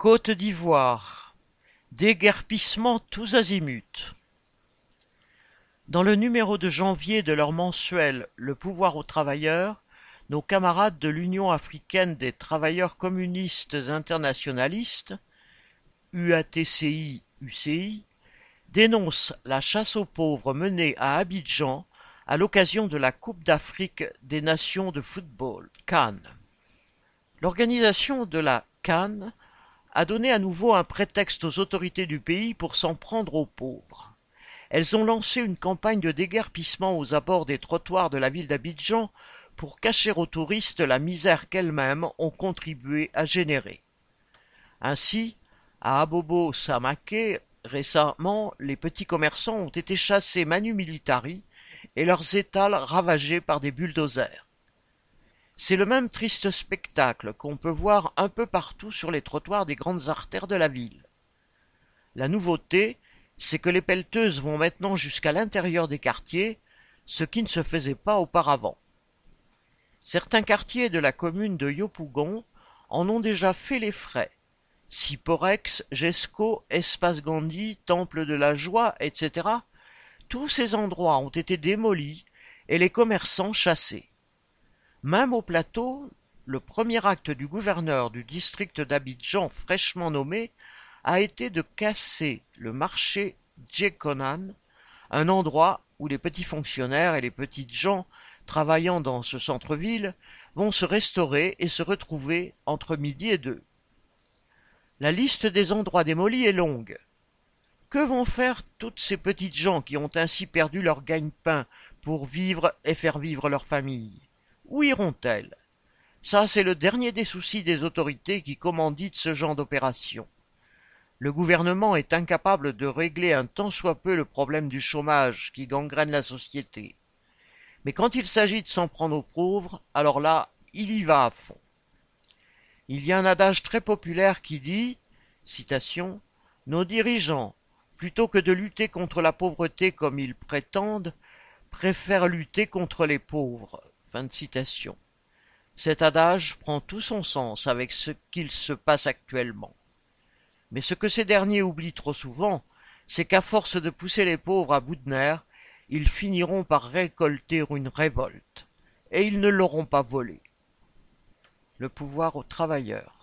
Côte d'Ivoire: déguerpissement tous azimuts. Dans le numéro de janvier de leur mensuel Le Pouvoir aux travailleurs, nos camarades de l'Union africaine des travailleurs communistes internationalistes, UATCI-UCI, dénoncent la chasse aux pauvres menée à Abidjan à l'occasion de la Coupe d'Afrique des nations de football, CAN. L'organisation de la CAN a donné à nouveau un prétexte aux autorités du pays pour s'en prendre aux pauvres. Elles ont lancé une campagne de déguerpissement aux abords des trottoirs de la ville d'Abidjan pour cacher aux touristes la misère qu'elles-mêmes ont contribué à générer. Ainsi, à Abobo Samake, récemment, les petits commerçants ont été chassés manu militari et leurs étals ravagés par des bulldozers. C'est le même triste spectacle qu'on peut voir un peu partout sur les trottoirs des grandes artères de la ville. La nouveauté, c'est que les pelleteuses vont maintenant jusqu'à l'intérieur des quartiers, ce qui ne se faisait pas auparavant. Certains quartiers de la commune de Yopougon en ont déjà fait les frais. Siporex, Gesco, Espace Gandhi, Temple de la Joie, etc. Tous ces endroits ont été démolis et les commerçants chassés. Même au plateau, le premier acte du gouverneur du district d'Abidjan fraîchement nommé a été de casser le marché Djekonan, un endroit où les petits fonctionnaires et les petites gens travaillant dans ce centre-ville vont se restaurer et se retrouver entre midi et deux. La liste des endroits démolis est longue. Que vont faire toutes ces petites gens qui ont ainsi perdu leur gagne-pain pour vivre et faire vivre leur famille? Où iront-elles? Ça, c'est le dernier des soucis des autorités qui commanditent ce genre d'opération. Le gouvernement est incapable de régler un tant soit peu le problème du chômage qui gangrène la société. Mais quand il s'agit de s'en prendre aux pauvres, alors là, il y va à fond. Il y a un adage très populaire qui dit, citation, Nos dirigeants, plutôt que de lutter contre la pauvreté comme ils prétendent, préfèrent lutter contre les pauvres. Fin de citation. Cet adage prend tout son sens avec ce qu'il se passe actuellement. Mais ce que ces derniers oublient trop souvent, c'est qu'à force de pousser les pauvres à bout de nerfs, ils finiront par récolter une révolte, et ils ne l'auront pas volée. Le pouvoir aux travailleurs.